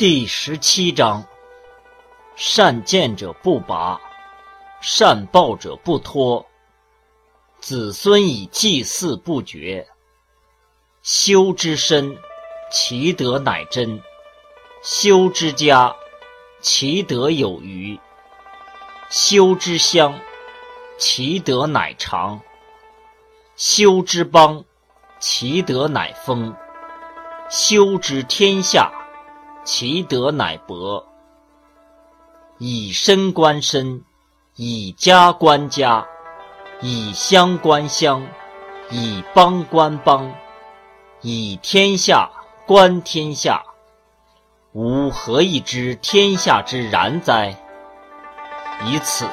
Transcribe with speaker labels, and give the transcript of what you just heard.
Speaker 1: 第十七章：善见者不拔，善报者不脱。子孙以祭祀不绝。修之身，其德乃真；修之家，其德有余；修之乡，其德乃长；修之邦，其德乃丰；修之天下。其德乃薄，以身观身，以家观家，以乡观乡，以邦观邦，以天下观天下。吾何以知天下之然哉？以此。